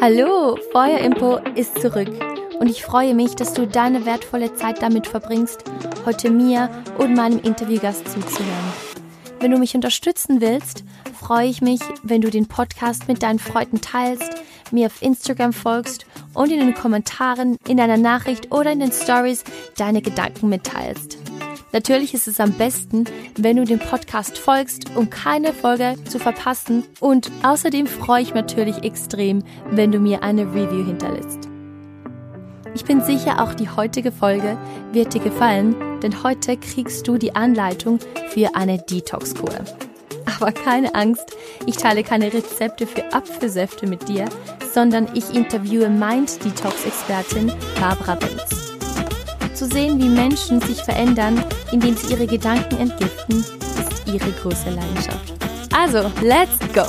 Hallo, Feuerimpo ist zurück und ich freue mich, dass du deine wertvolle Zeit damit verbringst, heute mir und meinem Interviewgast zuzuhören. Wenn du mich unterstützen willst, freue ich mich, wenn du den Podcast mit deinen Freunden teilst, mir auf Instagram folgst und in den Kommentaren, in deiner Nachricht oder in den Stories deine Gedanken mitteilst. Natürlich ist es am besten, wenn du dem Podcast folgst, um keine Folge zu verpassen. Und außerdem freue ich mich natürlich extrem, wenn du mir eine Review hinterlässt. Ich bin sicher, auch die heutige Folge wird dir gefallen, denn heute kriegst du die Anleitung für eine Detox-Kur. Aber keine Angst, ich teile keine Rezepte für Apfelsäfte mit dir, sondern ich interviewe Mind-Detox-Expertin Barbara Benz. Zu sehen, wie Menschen sich verändern, indem sie ihre Gedanken entgiften, ist ihre große Leidenschaft. Also, let's go!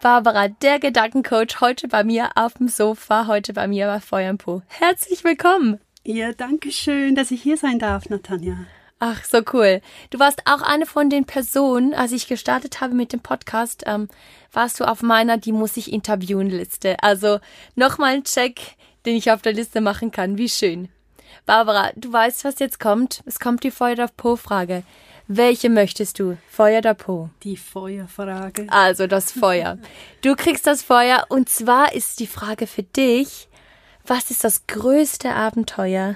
Barbara, der Gedankencoach, heute bei mir auf dem Sofa, heute bei mir bei Feuer und Po. Herzlich willkommen! Ja, danke schön, dass ich hier sein darf, Natanja. Ach, so cool. Du warst auch eine von den Personen, als ich gestartet habe mit dem Podcast, ähm, warst du auf meiner Die muss ich interviewen Liste. Also nochmal ein Check, den ich auf der Liste machen kann. Wie schön. Barbara, du weißt, was jetzt kommt. Es kommt die Feuer auf Po Frage. Welche möchtest du? Feuer oder Po? Die Feuerfrage. Also das Feuer. Du kriegst das Feuer und zwar ist die Frage für dich, was ist das größte Abenteuer,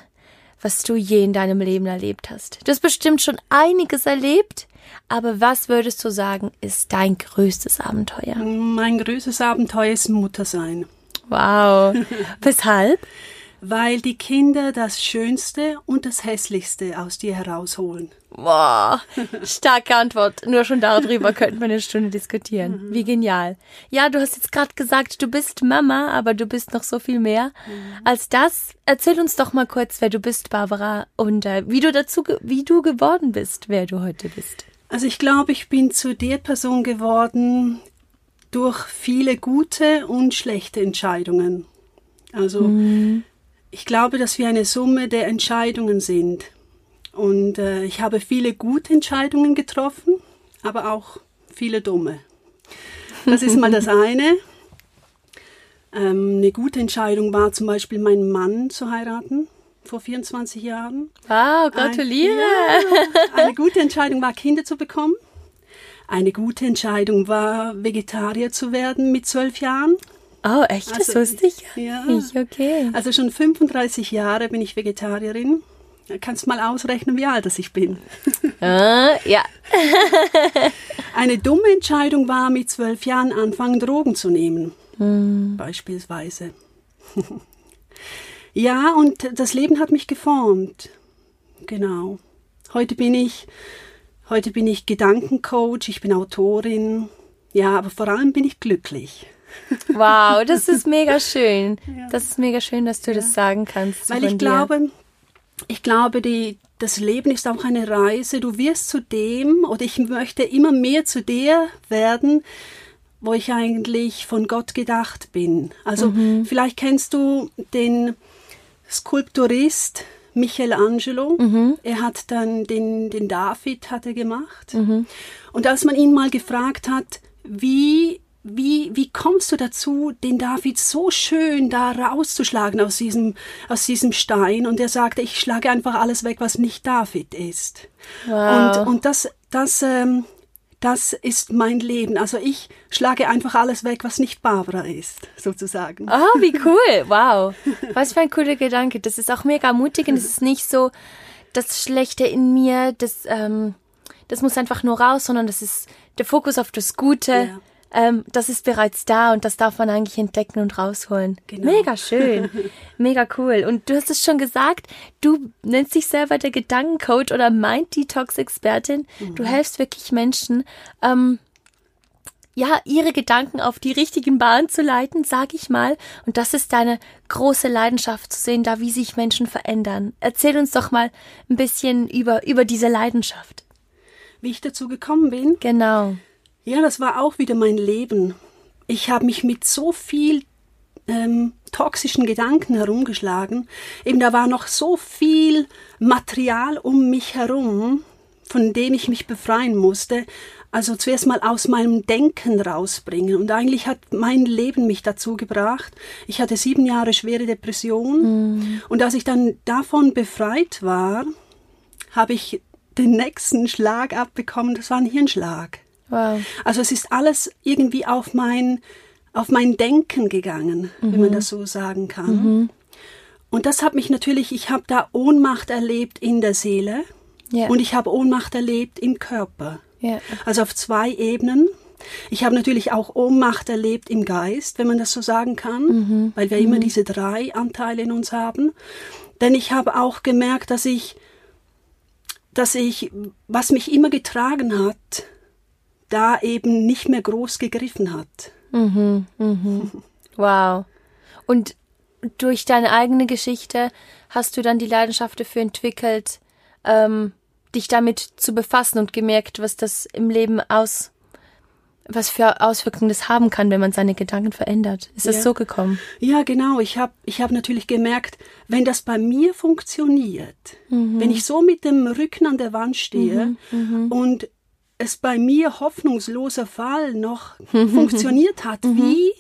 was du je in deinem Leben erlebt hast. Du hast bestimmt schon einiges erlebt, aber was würdest du sagen, ist dein größtes Abenteuer? Mein größtes Abenteuer ist Muttersein. Wow. Weshalb? Weil die Kinder das Schönste und das Hässlichste aus dir herausholen. Boah, starke Antwort. Nur schon darüber könnten wir eine Stunde diskutieren. Wie genial. Ja, du hast jetzt gerade gesagt, du bist Mama, aber du bist noch so viel mehr als das. Erzähl uns doch mal kurz, wer du bist, Barbara, und äh, wie du dazu, wie du geworden bist, wer du heute bist. Also ich glaube, ich bin zu der Person geworden durch viele gute und schlechte Entscheidungen. Also ich glaube, dass wir eine Summe der Entscheidungen sind. Und äh, ich habe viele gute Entscheidungen getroffen, aber auch viele dumme. Das ist mal das eine. Ähm, eine gute Entscheidung war zum Beispiel, meinen Mann zu heiraten vor 24 Jahren. Wow, gratuliere. Ein, ja, eine gute Entscheidung war, Kinder zu bekommen. Eine gute Entscheidung war, Vegetarier zu werden mit zwölf Jahren. Oh, echt? Das Also, wusste ich ja. nicht. Okay. Also schon 35 Jahre bin ich Vegetarierin. Da kannst du mal ausrechnen, wie alt ich bin. Ah, ja. Eine dumme Entscheidung war, mit zwölf Jahren anfangen, Drogen zu nehmen. Beispielsweise. ja, und das Leben hat mich geformt. Genau. Heute bin ich, heute bin ich Gedankencoach, ich bin Autorin. Ja, aber vor allem bin ich glücklich. Wow, das ist mega schön. Das ist mega schön, dass du das sagen kannst. Weil ich dir. glaube, ich glaube, die, das Leben ist auch eine Reise. Du wirst zu dem, oder ich möchte immer mehr zu der werden, wo ich eigentlich von Gott gedacht bin. Also Mhm. vielleicht kennst du den Skulpturist Michelangelo. Mhm. Er hat dann den, den David hat er gemacht. Mhm. Und als man ihn mal gefragt hat, wie wie, wie kommst du dazu, den David so schön da rauszuschlagen aus diesem, aus diesem Stein? Und er sagte, ich schlage einfach alles weg, was nicht David ist. Wow. Und, und das, das, ähm, das ist mein Leben. Also ich schlage einfach alles weg, was nicht Barbara ist, sozusagen. Oh, wie cool. Wow. Was für ein cooler Gedanke. Das ist auch mega mutig und es ist nicht so das Schlechte in mir, das, ähm, das muss einfach nur raus, sondern das ist der Fokus auf das Gute. Ja. Ähm, das ist bereits da und das darf man eigentlich entdecken und rausholen. Genau. Mega schön. Mega cool. Und du hast es schon gesagt, du nennst dich selber der Gedankencoach oder Mind-Detox-Expertin. Du hilfst wirklich Menschen, ähm, ja, ihre Gedanken auf die richtigen Bahn zu leiten, sag ich mal. Und das ist deine große Leidenschaft zu sehen, da wie sich Menschen verändern. Erzähl uns doch mal ein bisschen über, über diese Leidenschaft. Wie ich dazu gekommen bin, Genau. Ja, das war auch wieder mein Leben. Ich habe mich mit so viel ähm, toxischen Gedanken herumgeschlagen. Eben da war noch so viel Material um mich herum, von dem ich mich befreien musste, also zuerst mal aus meinem Denken rausbringen. Und eigentlich hat mein Leben mich dazu gebracht. Ich hatte sieben Jahre schwere Depression. Mhm. Und als ich dann davon befreit war, habe ich den nächsten Schlag abbekommen. Das war ein Hirnschlag. Wow. Also es ist alles irgendwie auf mein, auf mein Denken gegangen, mhm. wenn man mhm. das so sagen kann. Mhm. Und das hat mich natürlich, ich habe da Ohnmacht erlebt in der Seele yeah. und ich habe Ohnmacht erlebt im Körper. Yeah. Also auf zwei Ebenen. Ich habe natürlich auch Ohnmacht erlebt im Geist, wenn man das so sagen kann, mhm. weil wir mhm. immer diese drei Anteile in uns haben. Denn ich habe auch gemerkt, dass ich, dass ich, was mich immer getragen hat, da eben nicht mehr groß gegriffen hat. Mhm, mhm. Wow. Und durch deine eigene Geschichte hast du dann die Leidenschaft dafür entwickelt, ähm, dich damit zu befassen und gemerkt, was das im Leben aus, was für Auswirkungen das haben kann, wenn man seine Gedanken verändert. Ist das ja. so gekommen? Ja, genau. Ich habe ich hab natürlich gemerkt, wenn das bei mir funktioniert, mhm. wenn ich so mit dem Rücken an der Wand stehe mhm, mhm. und es bei mir hoffnungsloser Fall noch funktioniert hat, mhm. wie,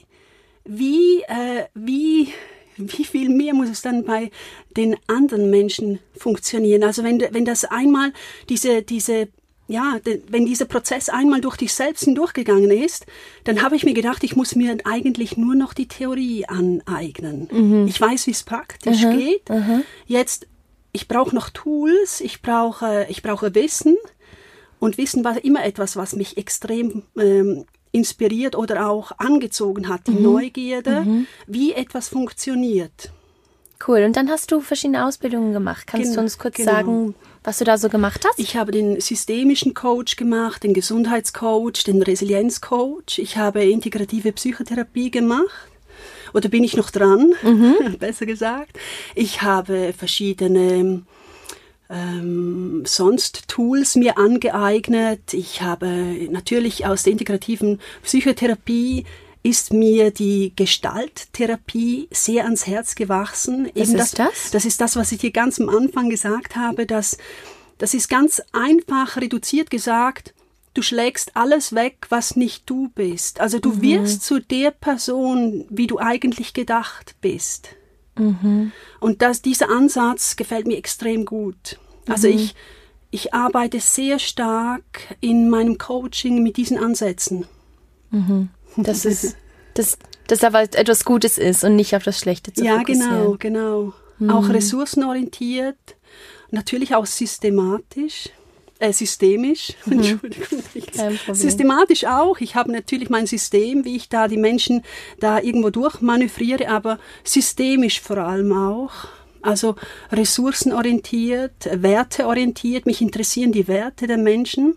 wie, äh, wie, wie viel mehr muss es dann bei den anderen Menschen funktionieren? Also wenn, wenn das einmal diese, diese ja, wenn dieser Prozess einmal durch dich selbst hindurchgegangen ist, dann habe ich mir gedacht, ich muss mir eigentlich nur noch die Theorie aneignen. Mhm. Ich weiß, wie es praktisch mhm. geht. Mhm. Jetzt, ich brauche noch Tools, ich brauche, ich brauche Wissen. Und Wissen war immer etwas, was mich extrem ähm, inspiriert oder auch angezogen hat, die mhm. Neugierde, mhm. wie etwas funktioniert. Cool. Und dann hast du verschiedene Ausbildungen gemacht. Kannst genau, du uns kurz genau. sagen, was du da so gemacht hast? Ich habe den systemischen Coach gemacht, den Gesundheitscoach, den Resilienzcoach. Ich habe integrative Psychotherapie gemacht. Oder bin ich noch dran? Mhm. Besser gesagt. Ich habe verschiedene ähm, sonst Tools mir angeeignet. Ich habe natürlich aus der integrativen Psychotherapie ist mir die Gestalttherapie sehr ans Herz gewachsen. Was Eben ist das, das? Das ist das, was ich dir ganz am Anfang gesagt habe, dass das ist ganz einfach reduziert gesagt. Du schlägst alles weg, was nicht du bist. Also du mhm. wirst zu der Person, wie du eigentlich gedacht bist. Mhm. Und das, dieser Ansatz gefällt mir extrem gut. Also mhm. ich, ich arbeite sehr stark in meinem Coaching mit diesen Ansätzen. Mhm. Das ist, das, das aber etwas Gutes ist und nicht auf das Schlechte zu ja, fokussieren. Ja, genau, genau. Mhm. Auch ressourcenorientiert, natürlich auch systematisch äh, systemisch, mhm. Entschuldigung, systematisch auch. Ich habe natürlich mein System, wie ich da die Menschen da irgendwo durchmanövriere, aber systemisch vor allem auch. Also ressourcenorientiert, werteorientiert. Mich interessieren die Werte der Menschen.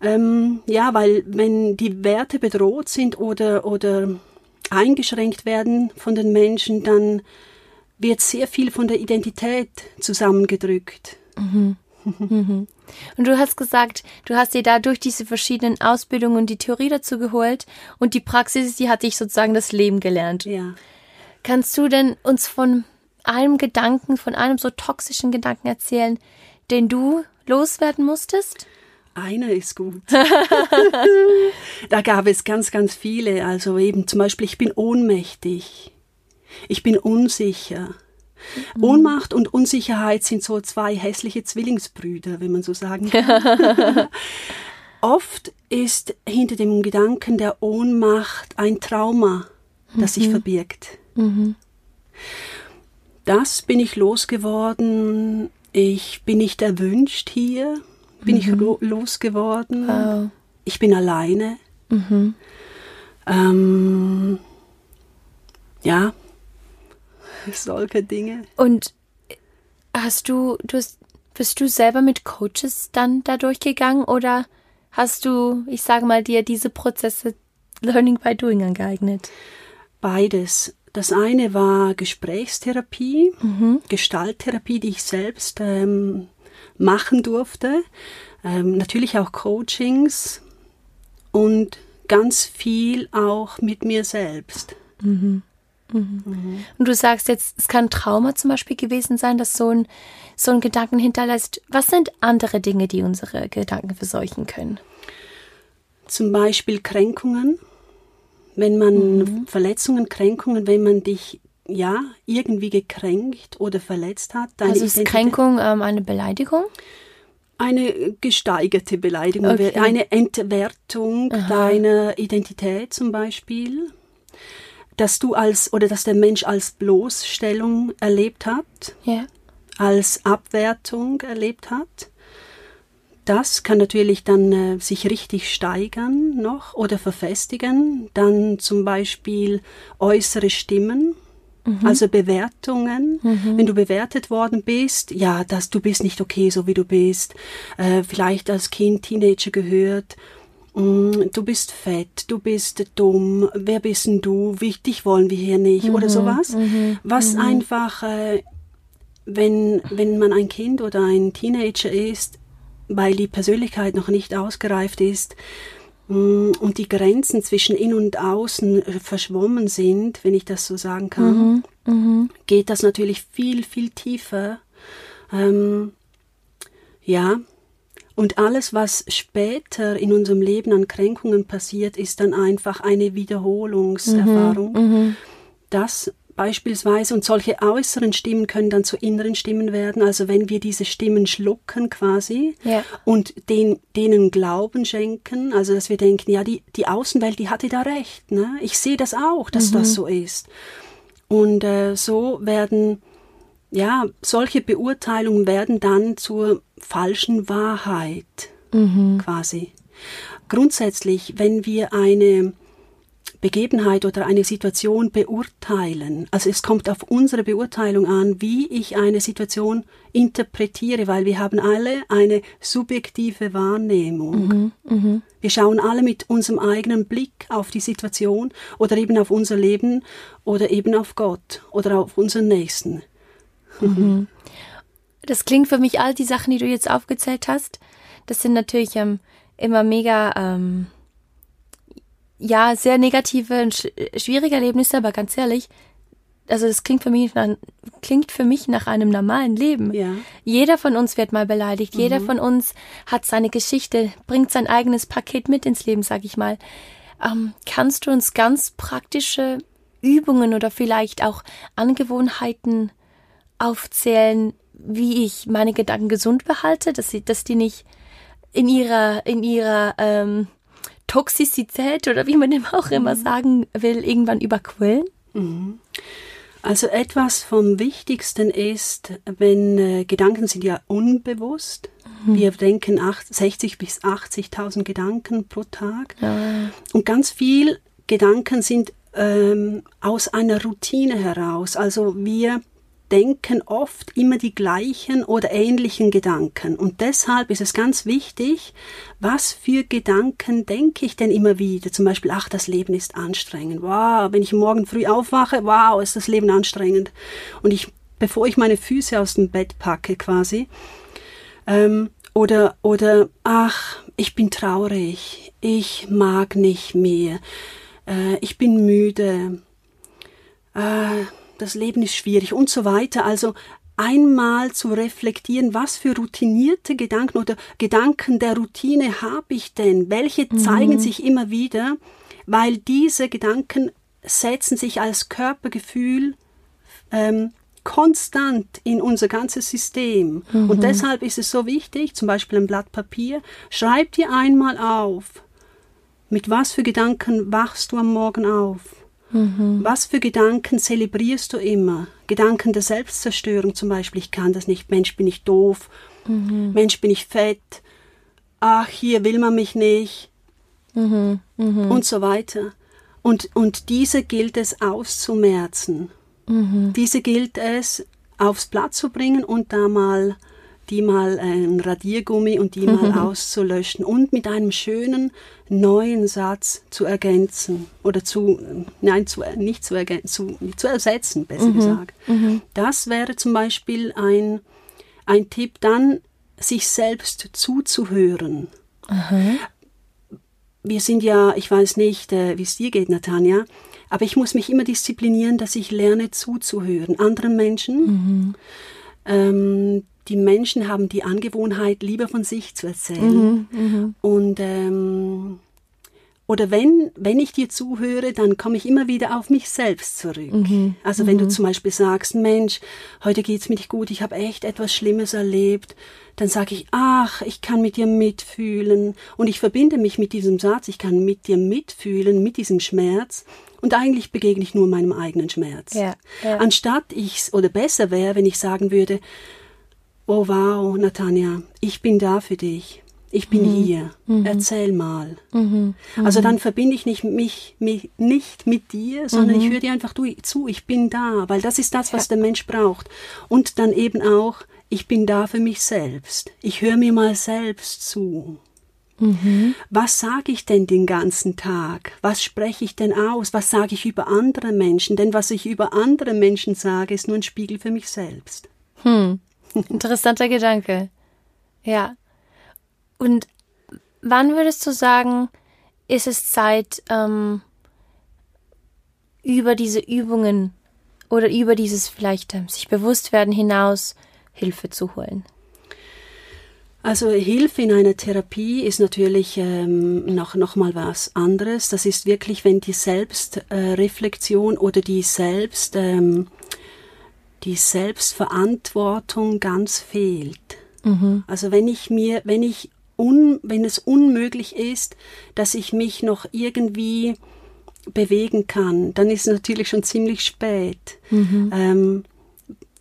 Ähm, ja, weil wenn die Werte bedroht sind oder, oder eingeschränkt werden von den Menschen, dann wird sehr viel von der Identität zusammengedrückt. Mhm. Mhm. Und du hast gesagt, du hast dir da durch diese verschiedenen Ausbildungen die Theorie dazu geholt und die Praxis, die hat dich sozusagen das Leben gelernt. Ja. Kannst du denn uns von einem Gedanken, von einem so toxischen Gedanken erzählen, den du loswerden musstest? Einer ist gut. da gab es ganz, ganz viele. Also eben zum Beispiel, ich bin ohnmächtig. Ich bin unsicher. Mhm. Ohnmacht und Unsicherheit sind so zwei hässliche Zwillingsbrüder, wenn man so sagen kann. Oft ist hinter dem Gedanken der Ohnmacht ein Trauma, das mhm. sich verbirgt. Mhm. Das bin ich losgeworden. Ich bin nicht erwünscht hier. Bin ich mhm. losgeworden. Wow. Ich bin alleine. Mhm. Ähm, ja, solche Dinge. Und hast du, du hast, bist du selber mit Coaches dann da durchgegangen oder hast du, ich sage mal, dir diese Prozesse Learning by Doing angeeignet? Beides. Das eine war Gesprächstherapie, mhm. Gestalttherapie, die ich selbst ähm, machen durfte. Ähm, natürlich auch Coachings und ganz viel auch mit mir selbst. Mhm. Mhm. Mhm. Und du sagst jetzt, es kann Trauma zum Beispiel gewesen sein, dass so ein, so ein Gedanken hinterlässt. Was sind andere Dinge, die unsere Gedanken verseuchen können? Zum Beispiel Kränkungen, wenn man mhm. Verletzungen, Kränkungen, wenn man dich ja irgendwie gekränkt oder verletzt hat. also ist Kränkung ähm, eine Beleidigung? Eine gesteigerte Beleidigung, okay. eine Entwertung Aha. deiner Identität zum Beispiel, dass du als oder dass der Mensch als Bloßstellung erlebt hat, yeah. als Abwertung erlebt hat. Das kann natürlich dann äh, sich richtig steigern noch oder verfestigen. Dann zum Beispiel äußere Stimmen, mhm. also Bewertungen. Mhm. Wenn du bewertet worden bist, ja, dass du bist nicht okay, so wie du bist. Äh, vielleicht als Kind, Teenager gehört. Mm, du bist fett, du bist dumm, wer bist denn du? Wichtig wollen wir hier nicht mhm. oder sowas. Mhm. Was mhm. einfach, äh, wenn, wenn man ein Kind oder ein Teenager ist, weil die Persönlichkeit noch nicht ausgereift ist mm, und die Grenzen zwischen in und außen verschwommen sind, wenn ich das so sagen kann, mhm, mh. geht das natürlich viel, viel tiefer. Ähm, ja, und alles, was später in unserem Leben an Kränkungen passiert, ist dann einfach eine Wiederholungserfahrung. Mhm, mh. Das beispielsweise und solche äußeren Stimmen können dann zu inneren Stimmen werden. Also wenn wir diese Stimmen schlucken quasi ja. und den, denen Glauben schenken, also dass wir denken, ja, die, die Außenwelt, die hatte da recht. Ne? Ich sehe das auch, dass mhm. das so ist. Und äh, so werden, ja, solche Beurteilungen werden dann zur falschen Wahrheit mhm. quasi. Grundsätzlich, wenn wir eine Begebenheit oder eine Situation beurteilen. Also es kommt auf unsere Beurteilung an, wie ich eine Situation interpretiere, weil wir haben alle eine subjektive Wahrnehmung. Mhm, mh. Wir schauen alle mit unserem eigenen Blick auf die Situation oder eben auf unser Leben oder eben auf Gott oder auf unseren Nächsten. Mhm. Das klingt für mich, all die Sachen, die du jetzt aufgezählt hast, das sind natürlich ähm, immer mega ähm, ja, sehr negative und sch schwierige Erlebnisse, aber ganz ehrlich, also das klingt für mich nach, klingt für mich nach einem normalen Leben. Ja. Jeder von uns wird mal beleidigt. Mhm. Jeder von uns hat seine Geschichte, bringt sein eigenes Paket mit ins Leben, sag ich mal. Ähm, kannst du uns ganz praktische Übungen oder vielleicht auch Angewohnheiten aufzählen, wie ich meine Gedanken gesund behalte, dass sie, dass die nicht in ihrer in ihrer ähm, Toxizität oder wie man dem auch immer mhm. sagen will, irgendwann überquellen? Mhm. Also etwas vom Wichtigsten ist, wenn äh, Gedanken sind ja unbewusst. Mhm. Wir denken 60 bis 80.000 Gedanken pro Tag. Ja. Und ganz viel Gedanken sind ähm, aus einer Routine heraus. Also wir denken oft immer die gleichen oder ähnlichen Gedanken. Und deshalb ist es ganz wichtig, was für Gedanken denke ich denn immer wieder? Zum Beispiel, ach, das Leben ist anstrengend. Wow, wenn ich morgen früh aufwache, wow, ist das Leben anstrengend. Und ich, bevor ich meine Füße aus dem Bett packe quasi, ähm, oder, oder, ach, ich bin traurig, ich mag nicht mehr, äh, ich bin müde, äh, das Leben ist schwierig und so weiter. Also einmal zu reflektieren, was für routinierte Gedanken oder Gedanken der Routine habe ich denn? Welche mhm. zeigen sich immer wieder? Weil diese Gedanken setzen sich als Körpergefühl ähm, konstant in unser ganzes System. Mhm. Und deshalb ist es so wichtig, zum Beispiel ein Blatt Papier, schreib dir einmal auf, mit was für Gedanken wachst du am Morgen auf? Mhm. Was für Gedanken zelebrierst du immer? Gedanken der Selbstzerstörung zum Beispiel, ich kann das nicht, Mensch bin ich doof, mhm. Mensch bin ich fett, ach, hier will man mich nicht mhm. mhm. und so weiter. Und, und diese gilt es auszumerzen. Mhm. Diese gilt es aufs Blatt zu bringen und da mal die mal ein Radiergummi und die mal auszulöschen und mit einem schönen neuen Satz zu ergänzen oder zu, nein, zu, nicht zu ergänzen, zu, zu ersetzen, besser mhm. gesagt. Mhm. Das wäre zum Beispiel ein, ein Tipp, dann sich selbst zuzuhören. Aha. Wir sind ja, ich weiß nicht, äh, wie es dir geht, Natanja, Aber ich muss mich immer disziplinieren, dass ich lerne zuzuhören. Anderen Menschen, mhm. ähm, die Menschen haben die Angewohnheit, lieber von sich zu erzählen. Mhm, mh. Und ähm, oder wenn, wenn ich dir zuhöre, dann komme ich immer wieder auf mich selbst zurück. Mhm, also wenn du mhm. zum Beispiel sagst, Mensch, heute geht's mir nicht gut, ich habe echt etwas Schlimmes erlebt, dann sage ich, ach, ich kann mit dir mitfühlen. Und ich verbinde mich mit diesem Satz, ich kann mit dir mitfühlen, mit diesem Schmerz. Und eigentlich begegne ich nur meinem eigenen Schmerz. Ja, ja. Anstatt ich, oder besser wäre, wenn ich sagen würde, oh wow, Natanja, ich bin da für dich. Ich bin mhm. hier. Mhm. Erzähl mal. Mhm. Also dann verbinde ich nicht mich, mich nicht mit dir, sondern ich mhm. höre dir einfach du, zu. Ich bin da, weil das ist das, was ja. der Mensch braucht. Und dann eben auch, ich bin da für mich selbst. Ich höre mir mal selbst zu. Mhm. Was sage ich denn den ganzen Tag? Was spreche ich denn aus? Was sage ich über andere Menschen? Denn was ich über andere Menschen sage, ist nur ein Spiegel für mich selbst. Hm. Interessanter Gedanke. Ja. Und wann würdest du sagen, ist es Zeit, ähm, über diese Übungen oder über dieses vielleicht ähm, sich bewusst werden hinaus Hilfe zu holen? Also Hilfe in einer Therapie ist natürlich ähm, noch, noch mal was anderes. Das ist wirklich, wenn die Selbstreflexion oder die Selbst, ähm, die Selbstverantwortung ganz fehlt. Mhm. Also wenn ich mir, wenn ich un, wenn es unmöglich ist, dass ich mich noch irgendwie bewegen kann, dann ist es natürlich schon ziemlich spät. Mhm. Ähm,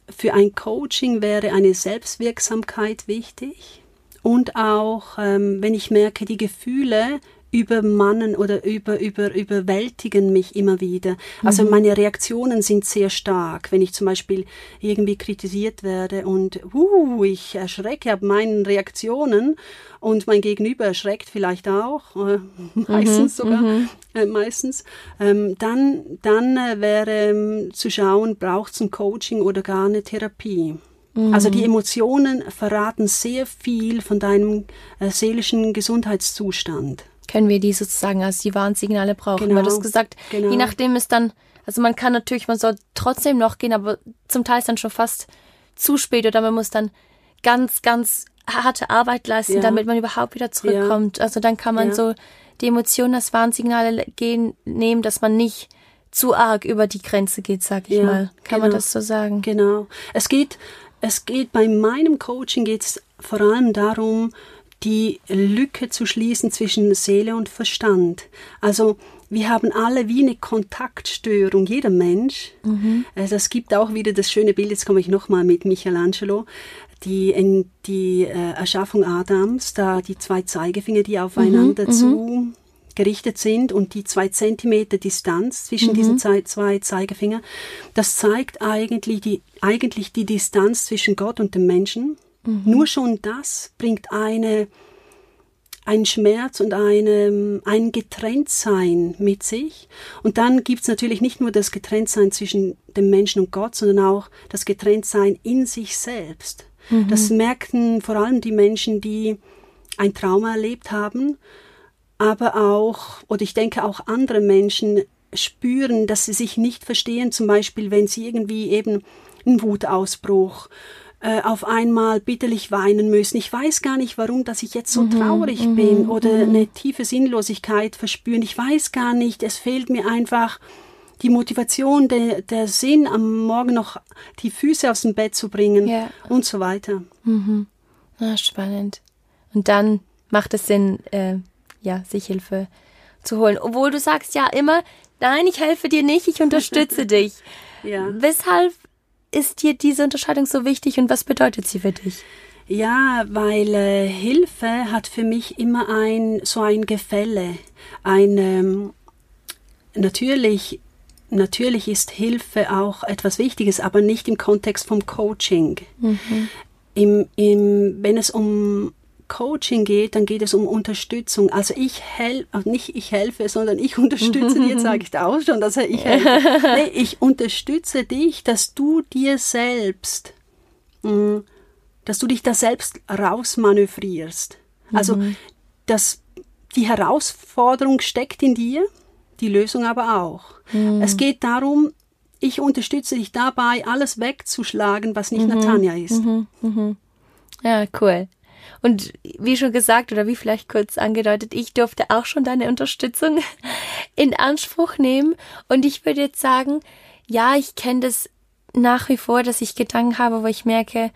für ein Coaching wäre eine Selbstwirksamkeit wichtig und auch, ähm, wenn ich merke, die Gefühle übermannen oder über, über, überwältigen mich immer wieder. Also mhm. meine Reaktionen sind sehr stark, wenn ich zum Beispiel irgendwie kritisiert werde und uh, ich erschrecke ab meinen Reaktionen und mein Gegenüber erschreckt vielleicht auch, äh, meistens mhm. sogar, mhm. Äh, meistens, ähm, dann, dann äh, wäre ähm, zu schauen, braucht es ein Coaching oder gar eine Therapie. Also die mhm. Emotionen verraten sehr viel von deinem äh, seelischen Gesundheitszustand können wir die sozusagen als die Warnsignale brauchen. Genau. Weil du hast gesagt, genau. je nachdem ist dann, also man kann natürlich, man soll trotzdem noch gehen, aber zum Teil ist dann schon fast zu spät oder man muss dann ganz, ganz harte Arbeit leisten, ja. damit man überhaupt wieder zurückkommt. Ja. Also dann kann man ja. so die Emotionen als Warnsignale gehen, nehmen, dass man nicht zu arg über die Grenze geht, sag ich mal. Kann genau. man das so sagen? Genau. Es geht, es geht bei meinem Coaching geht es vor allem darum, die Lücke zu schließen zwischen Seele und Verstand. Also wir haben alle wie eine Kontaktstörung, jeder Mensch. Mhm. Also es gibt auch wieder das schöne Bild, jetzt komme ich nochmal mit Michelangelo, die, in, die äh, Erschaffung Adams, da die zwei Zeigefinger, die aufeinander mhm. zu mhm. gerichtet sind und die zwei Zentimeter Distanz zwischen mhm. diesen zwei, zwei Zeigefinger, das zeigt eigentlich die, eigentlich die Distanz zwischen Gott und dem Menschen. Mhm. Nur schon das bringt eine, ein Schmerz und eine, ein Getrenntsein mit sich. Und dann gibt es natürlich nicht nur das Getrenntsein zwischen dem Menschen und Gott, sondern auch das Getrenntsein in sich selbst. Mhm. Das merken vor allem die Menschen, die ein Trauma erlebt haben, aber auch, oder ich denke auch andere Menschen spüren, dass sie sich nicht verstehen, zum Beispiel wenn sie irgendwie eben einen Wutausbruch äh, auf einmal bitterlich weinen müssen. Ich weiß gar nicht, warum, dass ich jetzt so mhm, traurig mhm, bin oder mhm. eine tiefe Sinnlosigkeit verspüren. Ich weiß gar nicht. Es fehlt mir einfach die Motivation, der, der Sinn, am Morgen noch die Füße aus dem Bett zu bringen ja. und so weiter. Mhm. Ah, spannend. Und dann macht es Sinn, äh, ja, sich Hilfe zu holen. Obwohl du sagst ja immer, nein, ich helfe dir nicht, ich unterstütze dich. Ja. Weshalb ist dir diese Unterscheidung so wichtig und was bedeutet sie für dich? Ja, weil äh, Hilfe hat für mich immer ein so ein Gefälle. Ein ähm, natürlich natürlich ist Hilfe auch etwas Wichtiges, aber nicht im Kontext vom Coaching. Mhm. Im, im, wenn es um Coaching geht, dann geht es um Unterstützung. Also ich helfe, also nicht ich helfe, sondern ich unterstütze dir, jetzt sage ich da auch schon, dass ich helfe. Nee, ich unterstütze dich, dass du dir selbst, mm, dass du dich da selbst rausmanövrierst. Also, mhm. dass die Herausforderung steckt in dir, die Lösung aber auch. Mhm. Es geht darum, ich unterstütze dich dabei, alles wegzuschlagen, was nicht mhm. Natanja ist. Mhm. Mhm. Ja, cool. Und wie schon gesagt oder wie vielleicht kurz angedeutet, ich durfte auch schon deine Unterstützung in Anspruch nehmen. Und ich würde jetzt sagen, ja, ich kenne das nach wie vor, dass ich Gedanken habe, wo ich merke,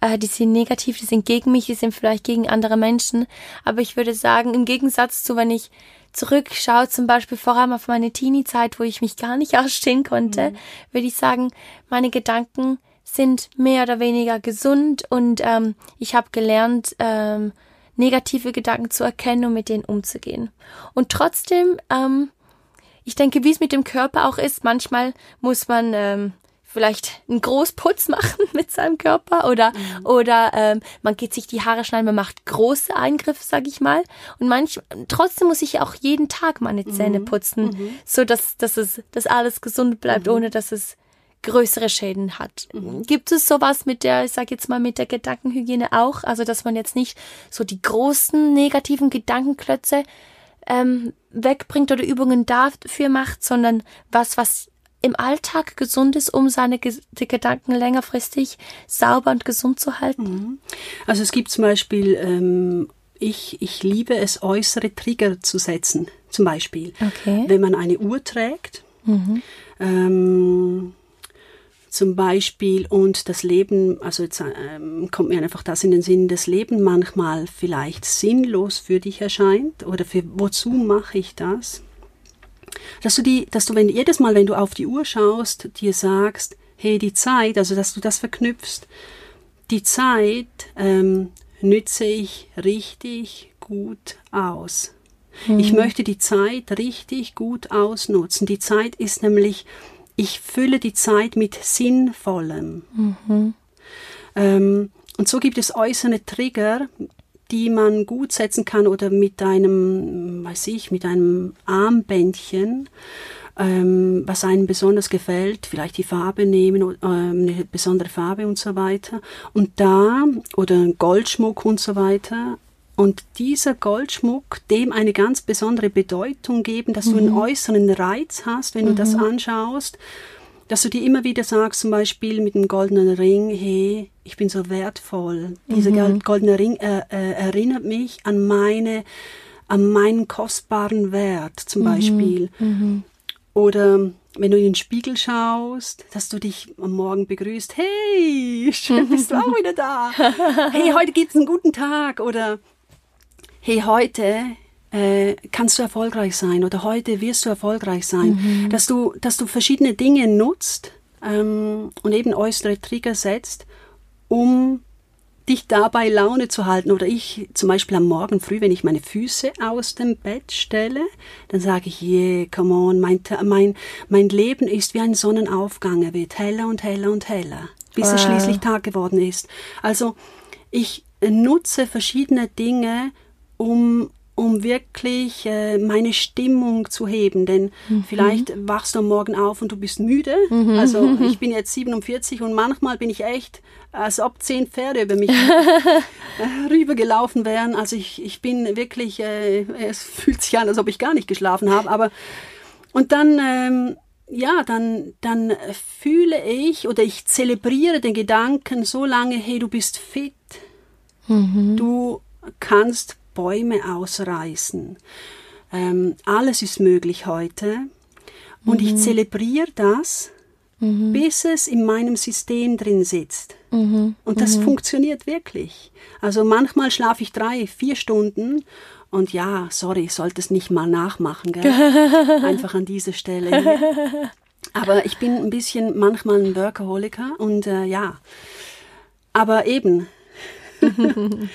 äh, die sind negativ, die sind gegen mich, die sind vielleicht gegen andere Menschen. Aber ich würde sagen, im Gegensatz zu, wenn ich zurückschaue, zum Beispiel vor allem auf meine Teenie-Zeit, wo ich mich gar nicht ausstehen konnte, mhm. würde ich sagen, meine Gedanken sind mehr oder weniger gesund und ähm, ich habe gelernt, ähm, negative Gedanken zu erkennen und mit denen umzugehen. Und trotzdem, ähm, ich denke, wie es mit dem Körper auch ist, manchmal muss man ähm, vielleicht einen Großputz machen mit seinem Körper oder mhm. oder ähm, man geht sich die Haare schneiden, man macht große Eingriffe, sag ich mal. Und manch trotzdem muss ich auch jeden Tag meine Zähne mhm. putzen, mhm. so dass dass es dass alles gesund bleibt, mhm. ohne dass es größere Schäden hat. Mhm. Gibt es sowas mit der, ich sag jetzt mal, mit der Gedankenhygiene auch? Also, dass man jetzt nicht so die großen negativen Gedankenklötze ähm, wegbringt oder Übungen dafür macht, sondern was, was im Alltag gesund ist, um seine Gedanken längerfristig sauber und gesund zu halten? Mhm. Also es gibt zum Beispiel, ähm, ich, ich liebe es, äußere Trigger zu setzen. Zum Beispiel, okay. wenn man eine Uhr trägt, mhm. ähm, zum Beispiel und das Leben, also jetzt ähm, kommt mir einfach das in den Sinn, das Leben manchmal vielleicht sinnlos für dich erscheint oder für wozu mache ich das? dass du die, dass du wenn jedes Mal, wenn du auf die Uhr schaust, dir sagst, hey, die Zeit, also dass du das verknüpfst, die Zeit ähm, nütze ich richtig gut aus. Mhm. Ich möchte die Zeit richtig gut ausnutzen. Die Zeit ist nämlich, ich fülle die Zeit mit Sinnvollem. Mhm. Ähm, und so gibt es äußere Trigger, die man gut setzen kann oder mit einem, weiß ich, mit einem Armbändchen, ähm, was einem besonders gefällt, vielleicht die Farbe nehmen, äh, eine besondere Farbe und so weiter. Und da, oder Goldschmuck und so weiter. Und dieser Goldschmuck dem eine ganz besondere Bedeutung geben, dass mhm. du einen mhm. äußeren Reiz hast, wenn mhm. du das mhm. anschaust dass du dir immer wieder sagst, zum Beispiel mit dem goldenen Ring, hey, ich bin so wertvoll. Dieser mhm. goldene Ring äh, äh, erinnert mich an meine, an meinen kostbaren Wert, zum mhm. Beispiel. Oder wenn du in den Spiegel schaust, dass du dich am Morgen begrüßt, hey, schön bist du auch wieder da. Hey, heute gibt's einen guten Tag. Oder hey, heute äh, kannst du erfolgreich sein oder heute wirst du erfolgreich sein, mhm. dass du, dass du verschiedene Dinge nutzt ähm, und eben äußere Trigger setzt, um dich dabei Laune zu halten. Oder ich zum Beispiel am Morgen früh, wenn ich meine Füße aus dem Bett stelle, dann sage ich, yeah, come on, mein, mein, mein Leben ist wie ein Sonnenaufgang. Er wird heller und heller und heller, bis wow. es schließlich Tag geworden ist. Also ich nutze verschiedene Dinge, um, um wirklich äh, meine Stimmung zu heben. Denn mhm. vielleicht wachst du am Morgen auf und du bist müde. Mhm. Also ich bin jetzt 47 und manchmal bin ich echt, als ob zehn Pferde über mich rübergelaufen wären. Also ich, ich bin wirklich, äh, es fühlt sich an, als ob ich gar nicht geschlafen habe. Aber und dann ähm, ja, dann, dann fühle ich oder ich zelebriere den Gedanken so lange, hey, du bist fit. Mhm. Du kannst Bäume ausreißen. Ähm, alles ist möglich heute. Und mhm. ich zelebriere das, mhm. bis es in meinem System drin sitzt. Mhm. Und das mhm. funktioniert wirklich. Also manchmal schlafe ich drei, vier Stunden und ja, sorry, sollte es nicht mal nachmachen, gell? Einfach an dieser Stelle. Hier. Aber ich bin ein bisschen manchmal ein Workaholiker und äh, ja, aber eben.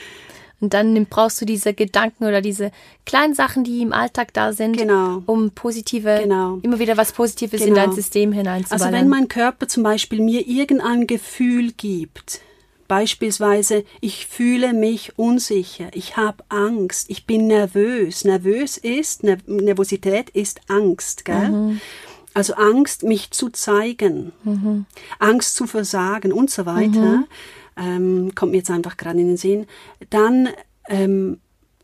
Und dann brauchst du diese Gedanken oder diese kleinen Sachen, die im Alltag da sind, genau. um positive, genau. immer wieder was Positives genau. in dein System hineinzuballern. Also wenn mein Körper zum Beispiel mir irgendein Gefühl gibt, Beispielsweise, ich fühle mich unsicher, ich habe Angst, ich bin nervös. Nervös ist, Nervosität ist Angst, gell? Mhm. Also Angst, mich zu zeigen, mhm. Angst zu versagen und so weiter. Mhm ähm, kommt mir jetzt einfach gerade in den Sinn, dann ähm,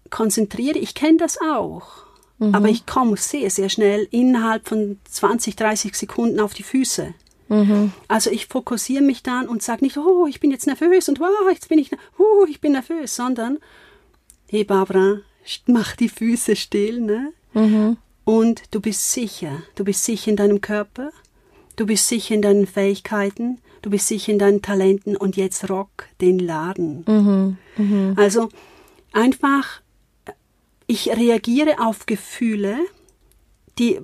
konzentriere, ich kenne das auch. Mhm. Aber ich komme sehr, sehr schnell innerhalb von 20, 30 Sekunden auf die Füße. Mhm. Also ich fokussiere mich dann und sage nicht, oh, ich bin jetzt nervös und wow, jetzt bin ich, oh, ich bin nervös, sondern, hey Barbara, mach die Füße still, ne? Mhm. Und du bist sicher, du bist sicher in deinem Körper, du bist sicher in deinen Fähigkeiten, du bist sicher in deinen Talenten und jetzt rock den Laden. Mhm. Mhm. Also einfach, ich reagiere auf Gefühle, die,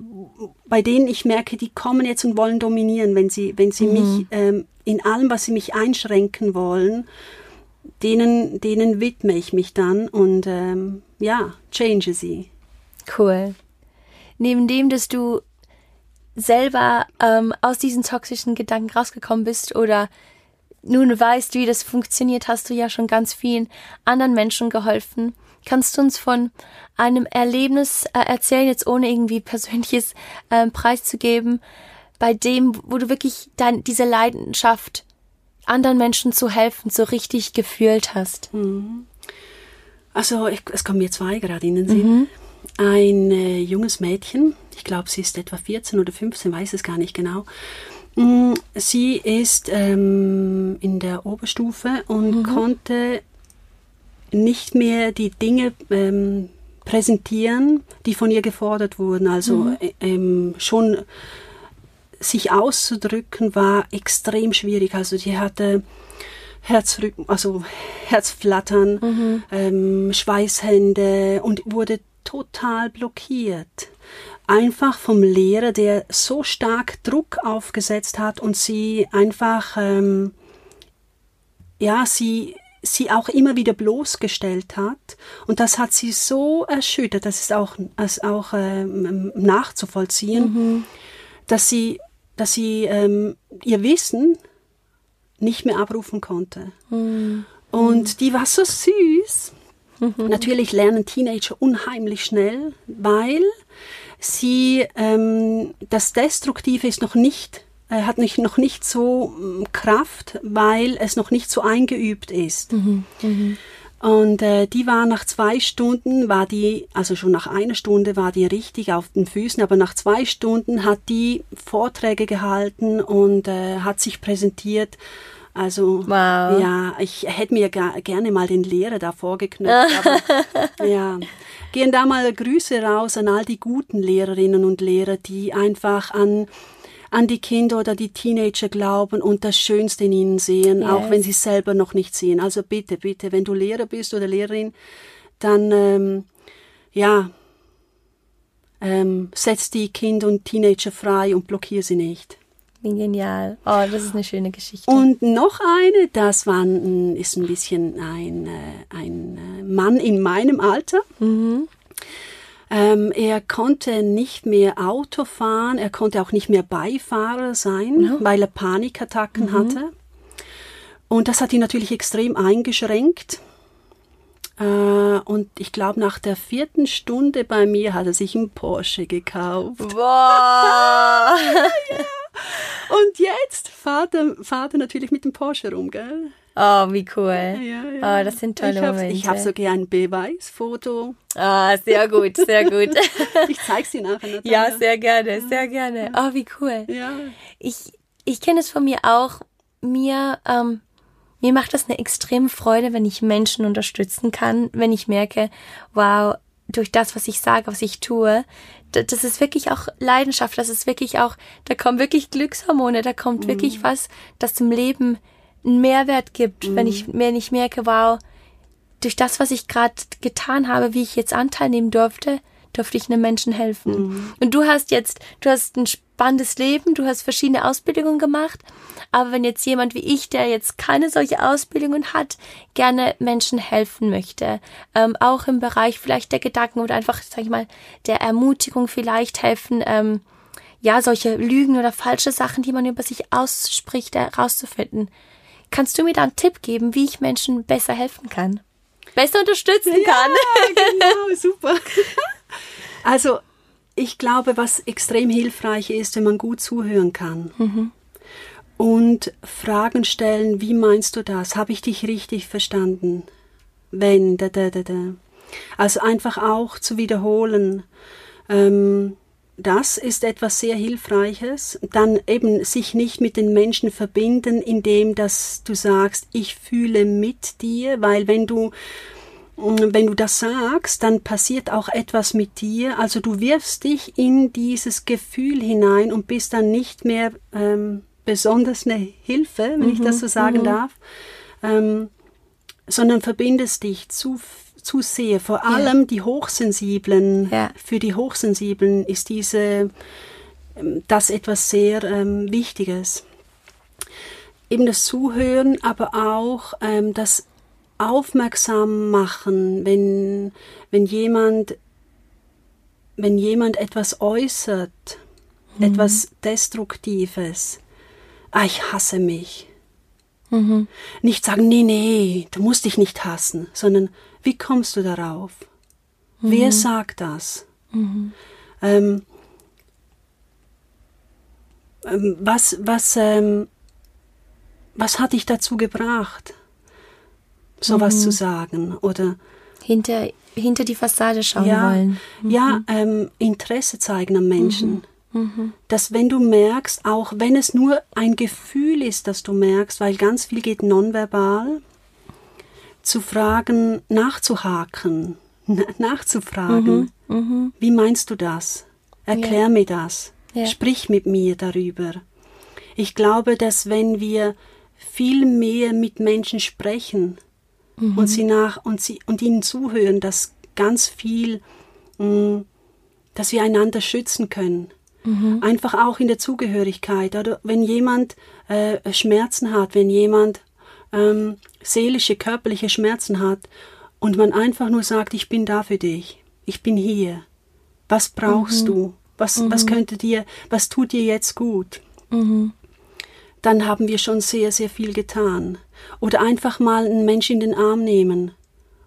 bei denen ich merke, die kommen jetzt und wollen dominieren, wenn sie, wenn sie mhm. mich ähm, in allem, was sie mich einschränken wollen, denen, denen widme ich mich dann und ähm, ja, change sie. Cool. Neben dem, dass du selber ähm, aus diesen toxischen Gedanken rausgekommen bist oder nun weißt, wie das funktioniert, hast du ja schon ganz vielen anderen Menschen geholfen. Kannst du uns von einem Erlebnis äh, erzählen, jetzt ohne irgendwie persönliches äh, preiszugeben, bei dem, wo du wirklich dein, diese Leidenschaft, anderen Menschen zu helfen, so richtig gefühlt hast? Mhm. Also ich, es kommen mir zwei gerade in den Sinn. Mhm. Ein äh, junges Mädchen, ich glaube, sie ist etwa 14 oder 15, weiß es gar nicht genau. Mm, sie ist ähm, in der Oberstufe und mhm. konnte nicht mehr die Dinge ähm, präsentieren, die von ihr gefordert wurden. Also mhm. Äh, ähm, schon sich auszudrücken war extrem schwierig. Also die hatte Herzrücken, also Herzflattern, mhm. ähm, Schweißhände und wurde total blockiert. Einfach vom Lehrer, der so stark Druck aufgesetzt hat und sie einfach, ähm, ja, sie sie auch immer wieder bloßgestellt hat. Und das hat sie so erschüttert, das ist auch, das auch ähm, nachzuvollziehen, mhm. dass sie, dass sie ähm, ihr Wissen nicht mehr abrufen konnte. Mhm. Und die war so süß. Mhm. Natürlich lernen Teenager unheimlich schnell, weil sie ähm, das Destruktive ist noch nicht äh, hat nicht, noch nicht so mm, Kraft, weil es noch nicht so eingeübt ist. Mhm. Mhm. Und äh, die war nach zwei Stunden, war die, also schon nach einer Stunde war die richtig auf den Füßen, aber nach zwei Stunden hat die Vorträge gehalten und äh, hat sich präsentiert. Also wow. ja, ich hätte mir ga, gerne mal den Lehrer da vorgeknöpft. aber, ja, gehen da mal Grüße raus an all die guten Lehrerinnen und Lehrer, die einfach an an die Kinder oder die Teenager glauben und das Schönste in ihnen sehen, yes. auch wenn sie es selber noch nicht sehen. Also bitte, bitte, wenn du Lehrer bist oder Lehrerin, dann ähm, ja, ähm, setz die Kinder und Teenager frei und blockier sie nicht. Genial. Oh, das ist eine schöne Geschichte. Und noch eine, das war ist ein bisschen ein, äh, ein äh, Mann in meinem Alter. Mhm. Ähm, er konnte nicht mehr Auto fahren, er konnte auch nicht mehr Beifahrer sein, no. weil er Panikattacken mhm. hatte. Und das hat ihn natürlich extrem eingeschränkt. Äh, und ich glaube, nach der vierten Stunde bei mir hat er sich einen Porsche gekauft. Wow. ja. Und jetzt fahrt er, fahrt er natürlich mit dem Porsche rum, gell? Oh, wie cool. Ja, ja. Oh, das sind tolle ich Momente. Ich habe sogar ein Beweisfoto. Ah, sehr gut, sehr gut. ich zeig's dir nachher. Natalia. Ja, sehr gerne, sehr gerne. Oh, wie cool. Ja. Ich, ich kenne es von mir auch. Mir, ähm, mir macht das eine extreme Freude, wenn ich Menschen unterstützen kann, wenn ich merke, wow, durch das, was ich sage, was ich tue, das ist wirklich auch Leidenschaft, das ist wirklich auch, da kommen wirklich Glückshormone, da kommt mhm. wirklich was, das zum Leben einen Mehrwert gibt, mhm. wenn ich mir nicht merke, wow, durch das, was ich gerade getan habe, wie ich jetzt Anteil nehmen durfte, durfte ich einem Menschen helfen. Mhm. Und du hast jetzt, du hast ein spannendes Leben, du hast verschiedene Ausbildungen gemacht, aber wenn jetzt jemand wie ich, der jetzt keine solche Ausbildungen hat, gerne Menschen helfen möchte, ähm, auch im Bereich vielleicht der Gedanken oder einfach, sag ich mal, der Ermutigung vielleicht helfen, ähm, ja, solche Lügen oder falsche Sachen, die man über sich ausspricht, herauszufinden. Kannst du mir da einen Tipp geben, wie ich Menschen besser helfen kann? Besser unterstützen ja, kann? genau, super. Also, ich glaube, was extrem hilfreich ist, wenn man gut zuhören kann. Mhm. Und Fragen stellen, wie meinst du das? Habe ich dich richtig verstanden? Wenn, da, da, da, da. Also einfach auch zu wiederholen. Ähm, das ist etwas sehr Hilfreiches. Dann eben sich nicht mit den Menschen verbinden, indem dass du sagst, ich fühle mit dir, weil wenn du wenn du das sagst, dann passiert auch etwas mit dir. Also du wirfst dich in dieses Gefühl hinein und bist dann nicht mehr ähm, besonders eine Hilfe, wenn mhm, ich das so sagen mhm. darf, ähm, sondern verbindest dich zu zu sehr. Vor allem ja. die Hochsensiblen. Ja. Für die Hochsensiblen ist diese ähm, das etwas sehr ähm, Wichtiges. Eben das Zuhören, aber auch ähm, das Aufmerksam machen, wenn, wenn jemand wenn jemand etwas äußert, mhm. etwas Destruktives, ah, ich hasse mich. Mhm. Nicht sagen, nee, nee, du musst dich nicht hassen, sondern wie kommst du darauf? Mhm. Wer sagt das? Mhm. Ähm, ähm, was, was, ähm, was hat dich dazu gebracht, sowas mhm. zu sagen? Oder hinter, hinter die Fassade schauen ja, wollen. Mhm. Ja, ähm, Interesse zeigen am Menschen. Mhm. mhm. Dass wenn du merkst, auch wenn es nur ein Gefühl ist, dass du merkst, weil ganz viel geht nonverbal, zu fragen, nachzuhaken, nachzufragen. Mhm, mh. Wie meinst du das? Erklär ja. mir das. Ja. Sprich mit mir darüber. Ich glaube, dass wenn wir viel mehr mit Menschen sprechen mhm. und sie nach und sie und ihnen zuhören, dass ganz viel, mh, mm, dass wir einander schützen können. Mhm. Einfach auch in der Zugehörigkeit. Oder wenn jemand äh, Schmerzen hat, wenn jemand ähm, seelische, körperliche Schmerzen hat und man einfach nur sagt, ich bin da für dich, ich bin hier. Was brauchst mhm. du? Was, mhm. was könnte dir, was tut dir jetzt gut? Mhm. Dann haben wir schon sehr, sehr viel getan. Oder einfach mal einen Mensch in den Arm nehmen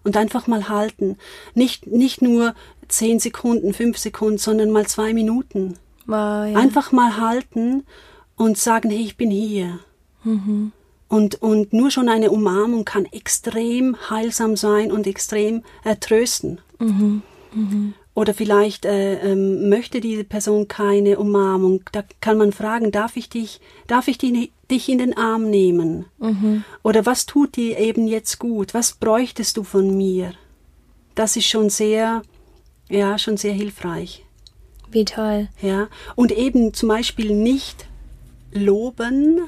und einfach mal halten. Nicht, nicht nur zehn Sekunden, fünf Sekunden, sondern mal zwei Minuten. Wow, ja. Einfach mal halten und sagen, hey, ich bin hier. Mhm. Und, und nur schon eine Umarmung kann extrem heilsam sein und extrem äh, trösten. Mhm. Mhm. Oder vielleicht äh, ähm, möchte diese Person keine Umarmung. Da kann man fragen, darf ich dich, darf ich die, dich in den Arm nehmen? Mhm. Oder was tut dir eben jetzt gut? Was bräuchtest du von mir? Das ist schon sehr, ja, schon sehr hilfreich. Wie toll. Ja. Und eben zum Beispiel nicht loben,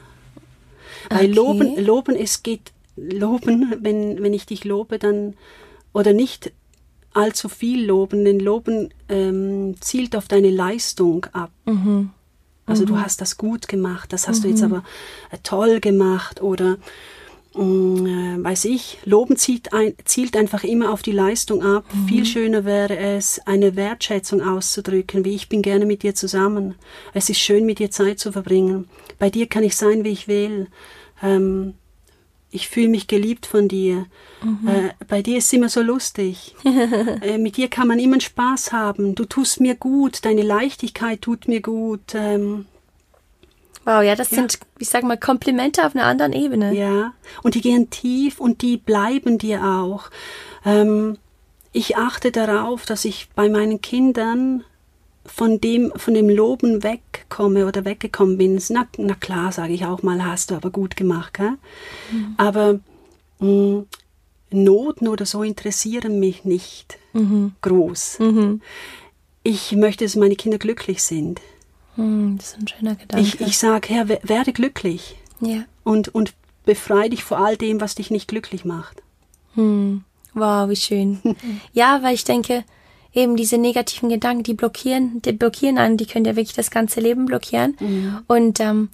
weil okay. loben, loben, es geht, loben, wenn, wenn ich dich lobe, dann, oder nicht allzu viel loben, denn Loben ähm, zielt auf deine Leistung ab. Mhm. Also mhm. du hast das gut gemacht, das hast mhm. du jetzt mhm. aber äh, toll gemacht oder mm, äh, weiß ich, Loben zielt, ein, zielt einfach immer auf die Leistung ab. Mhm. Viel schöner wäre es, eine Wertschätzung auszudrücken, wie ich bin gerne mit dir zusammen. Es ist schön, mit dir Zeit zu verbringen. Bei dir kann ich sein, wie ich will. Ähm, ich fühle mich geliebt von dir. Mhm. Äh, bei dir ist es immer so lustig. äh, mit dir kann man immer Spaß haben. Du tust mir gut. Deine Leichtigkeit tut mir gut. Ähm, wow, ja, das ja. sind, ich sage mal, Komplimente auf einer anderen Ebene. Ja, und die gehen tief und die bleiben dir auch. Ähm, ich achte darauf, dass ich bei meinen Kindern von dem, von dem Loben wegkomme oder weggekommen bin, na, na klar, sage ich auch mal, hast du aber gut gemacht. Mhm. Aber mh, mm, Noten oder so interessieren mich nicht mhm. groß. Mhm. Ich möchte, dass meine Kinder glücklich sind. Mhm, das ist ein schöner Gedanke. Ich, ich sage, Herr, werde glücklich. Ja. Und, und befreie dich vor all dem, was dich nicht glücklich macht. Hm. Wow, wie schön. ja, weil ich denke, eben diese negativen Gedanken, die blockieren, die blockieren einen, die können ja wirklich das ganze Leben blockieren. Mhm. Und ähm,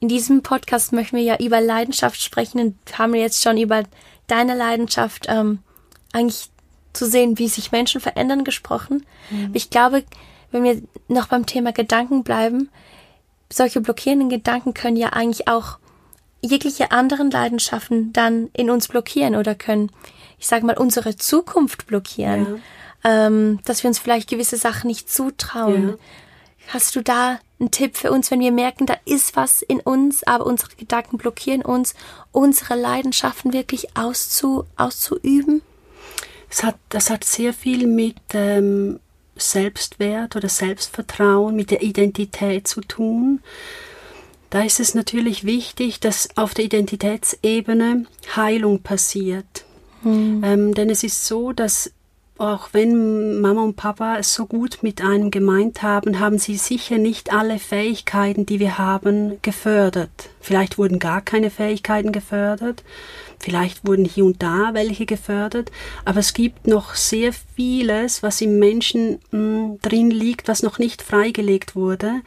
in diesem Podcast möchten wir ja über Leidenschaft sprechen und haben jetzt schon über deine Leidenschaft ähm, eigentlich zu sehen, wie sich Menschen verändern gesprochen. Mhm. Ich glaube, wenn wir noch beim Thema Gedanken bleiben, solche blockierenden Gedanken können ja eigentlich auch jegliche anderen Leidenschaften dann in uns blockieren oder können, ich sage mal, unsere Zukunft blockieren. Ja ähm, dass wir uns vielleicht gewisse Sachen nicht zutrauen. Ja. Hast du da einen Tipp für uns, wenn wir merken, da ist was in uns, aber unsere Gedanken blockieren uns, unsere Leidenschaften wirklich auszu, auszuüben? Es hat, das hat sehr viel mit, ähm, Selbstwert oder Selbstvertrauen, mit der Identität zu tun. Da ist es natürlich wichtig, dass auf der Identitätsebene Heilung passiert. Mhm. Ähm, denn es ist so, dass auch wenn Mama und Papa es so gut mit einem gemeint haben, haben sie sicher nicht alle Fähigkeiten, die wir haben, gefördert. Vielleicht wurden gar keine Fähigkeiten gefördert, vielleicht wurden hier und da welche gefördert, aber es gibt noch sehr vieles, was im Menschen mh, hm, drin liegt, was noch nicht freigelegt wurde.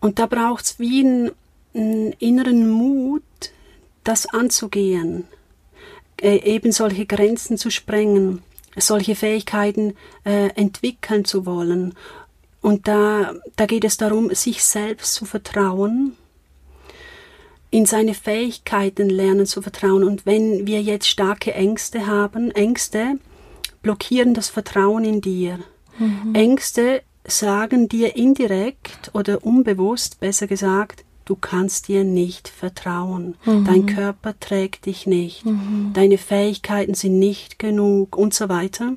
Und da braucht es wie einen, einen inneren Mut, das anzugehen, äh, eben solche Grenzen zu sprengen solche Fähigkeiten äh, entwickeln zu wollen. Und da, da geht es darum, sich selbst zu vertrauen, in seine Fähigkeiten lernen zu vertrauen. Und wenn wir jetzt starke Ängste haben, Ängste blockieren das Vertrauen in dir. Mhm. Ängste sagen dir indirekt oder unbewusst, besser gesagt, du kannst dir nicht vertrauen. Mhm. Dein Körper trägt dich nicht. Mhm. Deine Fähigkeiten sind nicht genug und so weiter.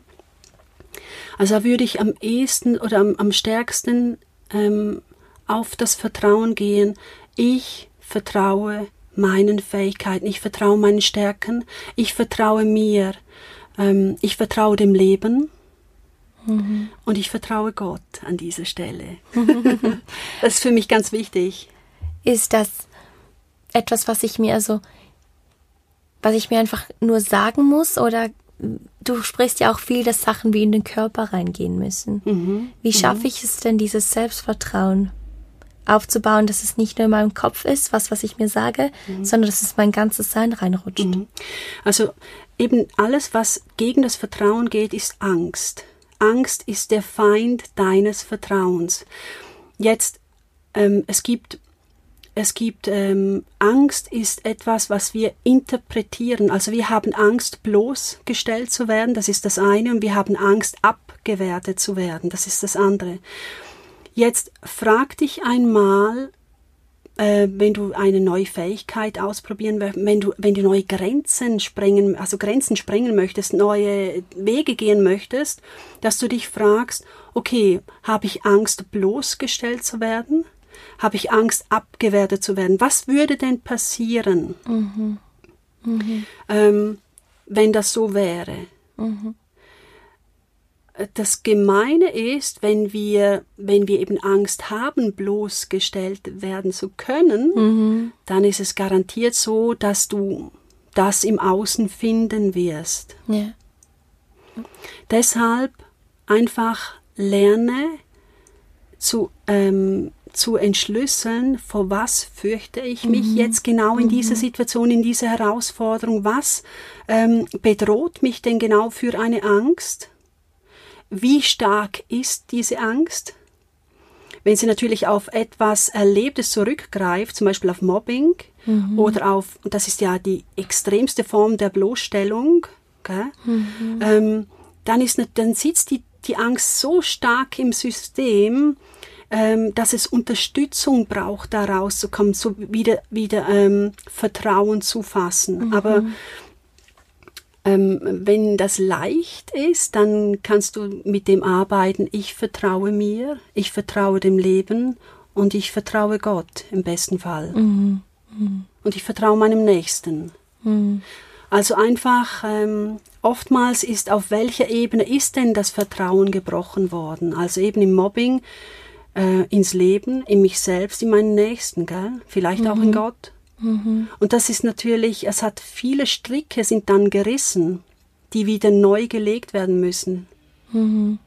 Also würde ich am ehesten oder am, am stärksten ähm, auf das Vertrauen gehen. Ich vertraue meinen Fähigkeiten, ich vertraue meinen Stärken, ich vertraue mir, ähm, ich vertraue dem Leben. Mhm. Und ich vertraue Gott an dieser Stelle. das ist für mich ganz wichtig ist das etwas, was ich mir also, was ich mir einfach nur sagen muss oder du sprichst ja auch viel, dass Sachen wie in den Körper reingehen müssen. Mhm. Wie schaffe mhm. ich es denn, dieses Selbstvertrauen aufzubauen, dass es nicht nur in meinem Kopf ist, was, was ich mir sage, mhm. sondern dass es mein ganzes Sein reinrutscht? Mhm. Also eben alles, was gegen das Vertrauen geht, ist Angst. Angst ist der Feind deines Vertrauens. Jetzt, ähm, es gibt es gibt ähm, Angst ist etwas, was wir interpretieren. Also wir haben Angst, bloßgestellt zu werden, das ist das eine, und wir haben Angst, abgewertet zu werden, das ist das andere. Jetzt frag dich einmal, äh, wenn du eine neue Fähigkeit ausprobieren möchtest, wenn du, wenn du neue Grenzen sprengen, also Grenzen sprengen möchtest, neue Wege gehen möchtest, dass du dich fragst, okay, habe ich Angst, bloßgestellt zu werden? Habe ich Angst, abgewertet zu werden. Was würde denn passieren, mhm. Mhm. Ähm, wenn das so wäre? Mhm. Das Gemeine ist, wenn wir, wenn wir eben Angst haben, bloßgestellt werden zu können, mhm. dann ist es garantiert so, dass du das im Außen finden wirst. Ja. Deshalb einfach lerne zu ähm, zu entschlüsseln, vor was fürchte ich mich mhm. jetzt genau in mhm. dieser Situation, in dieser Herausforderung, was ähm, bedroht mich denn genau für eine Angst? Wie stark ist diese Angst? Wenn sie natürlich auf etwas Erlebtes zurückgreift, zum Beispiel auf Mobbing mhm. oder auf, das ist ja die extremste Form der Bloßstellung, mhm. ähm, dann, ist, dann sitzt die, die Angst so stark im System, ähm, dass es Unterstützung braucht, da rauszukommen, so wieder, wieder ähm, Vertrauen zu fassen. Mhm. Aber ähm, wenn das leicht ist, dann kannst du mit dem arbeiten, ich vertraue mir, ich vertraue dem Leben und ich vertraue Gott im besten Fall. Mhm. Mhm. Und ich vertraue meinem Nächsten. Mhm. Also einfach, ähm, oftmals ist auf welcher Ebene ist denn das Vertrauen gebrochen worden? Also eben im Mobbing äh, ins Leben, in mich selbst, in meinen Nächsten, gell? Vielleicht mhm. auch in mhm. Gott. Mhm. Und das ist natürlich, es hat viele Stricke sind dann gerissen, die wieder neu gelegt werden müssen. Mhm.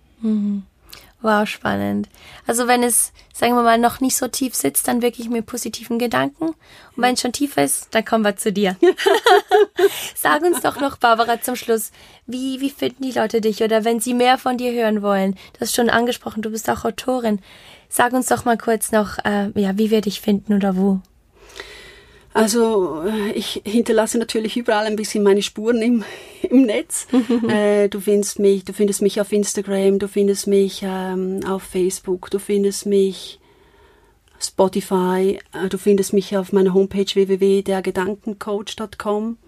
Wow, spannend. Also wenn es, sagen wir mal, noch nicht so tief sitzt, dann wirklich mit positiven Gedanken. Und wenn es schon tief ist, dann kommen wir zu dir. Sag uns doch noch, Barbara, zum Schluss, wie, wie finden die Leute dich? Oder wenn sie mehr von dir hören wollen, du hast schon angesprochen, du bist auch Autorin. Sag uns doch mal kurz noch, äh, ja, wie wir dich finden oder wo. Also äh, ich hinterlasse natürlich überall ein bisschen meine Spuren im, im Netz. äh, du findest mich, du findest mich auf Instagram, du findest mich ähm, auf Facebook, du findest mich Spotify, äh, du findest mich auf meiner Homepage www.dergedankencoach.com.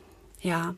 Ja.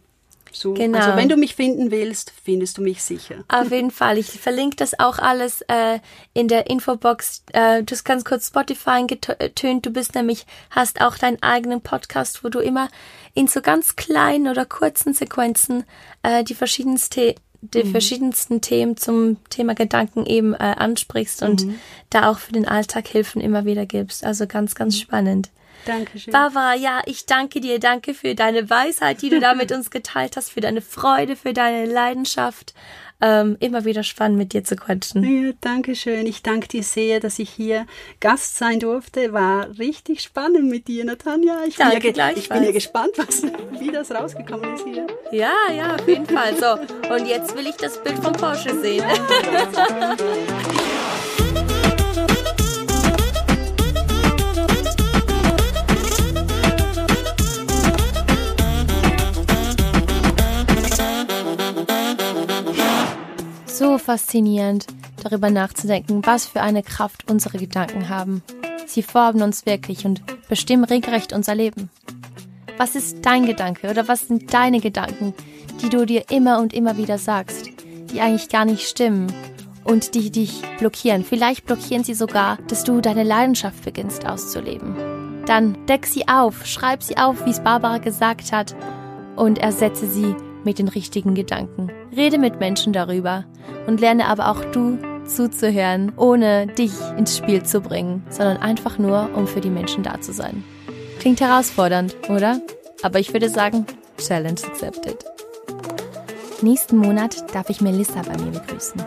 So, genau. Also wenn du mich finden willst, findest du mich sicher. Auf jeden Fall. Ich verlinke das auch alles äh, in der Infobox. Äh, du hast ganz kurz Spotify getönt. Du bist nämlich, hast auch deinen eigenen Podcast, wo du immer in so ganz kleinen oder kurzen Sequenzen äh, die verschiedensten die mhm. verschiedensten Themen zum Thema Gedanken eben äh, ansprichst und mhm. da auch für den Alltag Hilfen immer wieder gibst. Also ganz, ganz mhm. spannend. Dankeschön. Barbara, ja, ich danke dir. Danke für deine Weisheit, die du da mit uns geteilt hast, für deine Freude, für deine Leidenschaft. Ähm, immer wieder spannend, mit dir zu quatschen. Ja, danke schön. Ich danke dir sehr, dass ich hier Gast sein durfte. War richtig spannend mit dir, Natanja. Ich, danke bin, ja, ich bin ja gespannt, was, wie das rausgekommen ist hier. Ja, ja, auf jeden Fall. So, und jetzt will ich das Bild vom Porsche sehen. so faszinierend, darüber nachzudenken, was für eine Kraft unsere Gedanken haben. Sie formen uns wirklich und bestimmen regelrecht unser Leben. Was ist dein Gedanke oder was sind deine Gedanken, die du dir immer und immer wieder sagst, die eigentlich gar nicht stimmen und die dich blockieren? Vielleicht blockieren sie sogar, dass du deine Leidenschaft beginnst auszuleben. Dann deck sie auf, schreib sie auf, wie es Barbara gesagt hat, und ersetze sie mit den richtigen Gedanken. Rede mit Menschen darüber und lerne aber auch du zuzuhören, ohne dich ins Spiel zu bringen, sondern einfach nur, um für die Menschen da zu sein. Klingt herausfordernd, oder? Aber ich würde sagen, Challenge accepted. Nächsten Monat darf ich Melissa bei mir begrüßen.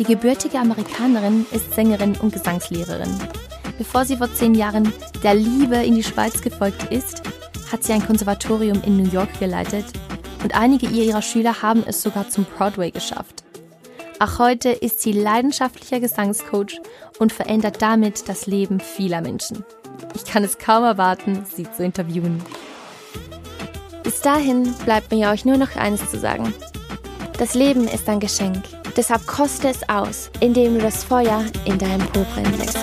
Die gebürtige Amerikanerin ist Sängerin und Gesangslehrerin. Bevor sie vor zehn Jahren der Liebe in die Schweiz gefolgt ist, hat sie ein Konservatorium in New York geleitet und einige ihrer Schüler haben es sogar zum Broadway geschafft. Auch heute ist sie leidenschaftlicher Gesangscoach und verändert damit das Leben vieler Menschen. Ich kann es kaum erwarten, sie zu interviewen. Bis dahin bleibt mir euch nur noch eines zu sagen. Das Leben ist ein Geschenk. Deshalb koste es aus, indem du das Feuer in deinem Po brennen lässt.